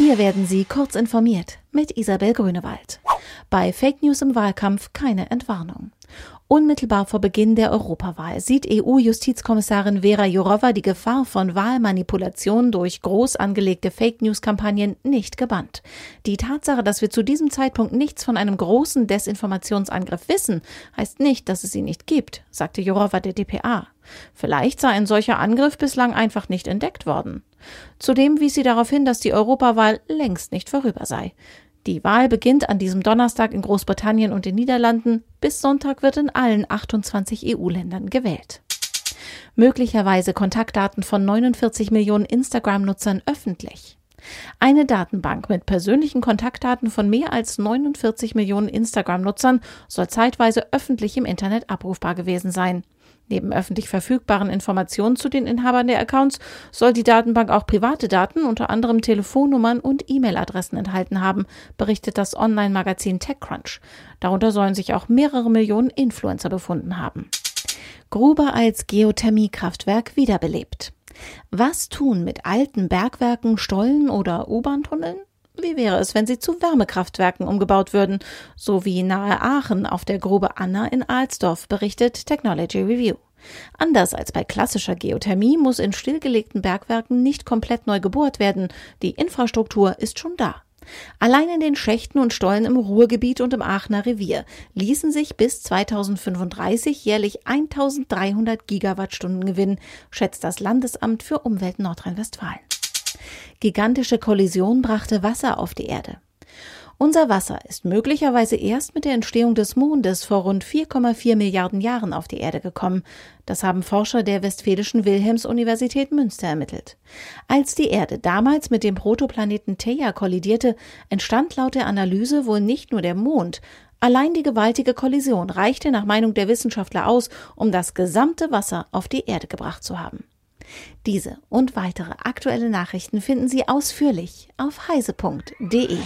Hier werden Sie kurz informiert mit Isabel Grünewald. Bei Fake News im Wahlkampf keine Entwarnung. Unmittelbar vor Beginn der Europawahl sieht EU-Justizkommissarin Vera Jourova die Gefahr von Wahlmanipulation durch groß angelegte Fake News-Kampagnen nicht gebannt. Die Tatsache, dass wir zu diesem Zeitpunkt nichts von einem großen Desinformationsangriff wissen, heißt nicht, dass es ihn nicht gibt, sagte Jourova der DPA. Vielleicht sei ein solcher Angriff bislang einfach nicht entdeckt worden. Zudem wies sie darauf hin, dass die Europawahl längst nicht vorüber sei. Die Wahl beginnt an diesem Donnerstag in Großbritannien und den Niederlanden. Bis Sonntag wird in allen 28 EU-Ländern gewählt. Möglicherweise Kontaktdaten von 49 Millionen Instagram-Nutzern öffentlich. Eine Datenbank mit persönlichen Kontaktdaten von mehr als 49 Millionen Instagram-Nutzern soll zeitweise öffentlich im Internet abrufbar gewesen sein. Neben öffentlich verfügbaren Informationen zu den Inhabern der Accounts soll die Datenbank auch private Daten, unter anderem Telefonnummern und E-Mail-Adressen enthalten haben, berichtet das Online-Magazin TechCrunch. Darunter sollen sich auch mehrere Millionen Influencer befunden haben. Gruber als Geothermiekraftwerk wiederbelebt. Was tun mit alten Bergwerken, Stollen oder U-Bahn-Tunneln? Wie wäre es, wenn sie zu Wärmekraftwerken umgebaut würden, so wie nahe Aachen auf der Grube Anna in Alsdorf, berichtet Technology Review. Anders als bei klassischer Geothermie muss in stillgelegten Bergwerken nicht komplett neu gebohrt werden, die Infrastruktur ist schon da. Allein in den Schächten und Stollen im Ruhrgebiet und im Aachener Revier ließen sich bis 2035 jährlich 1300 Gigawattstunden gewinnen, schätzt das Landesamt für Umwelt Nordrhein-Westfalen. Gigantische Kollision brachte Wasser auf die Erde. Unser Wasser ist möglicherweise erst mit der Entstehung des Mondes vor rund 4,4 Milliarden Jahren auf die Erde gekommen. Das haben Forscher der Westfälischen Wilhelms-Universität Münster ermittelt. Als die Erde damals mit dem Protoplaneten Theia kollidierte, entstand laut der Analyse wohl nicht nur der Mond, Allein die gewaltige Kollision reichte nach Meinung der Wissenschaftler aus, um das gesamte Wasser auf die Erde gebracht zu haben. Diese und weitere aktuelle Nachrichten finden Sie ausführlich auf heise.de.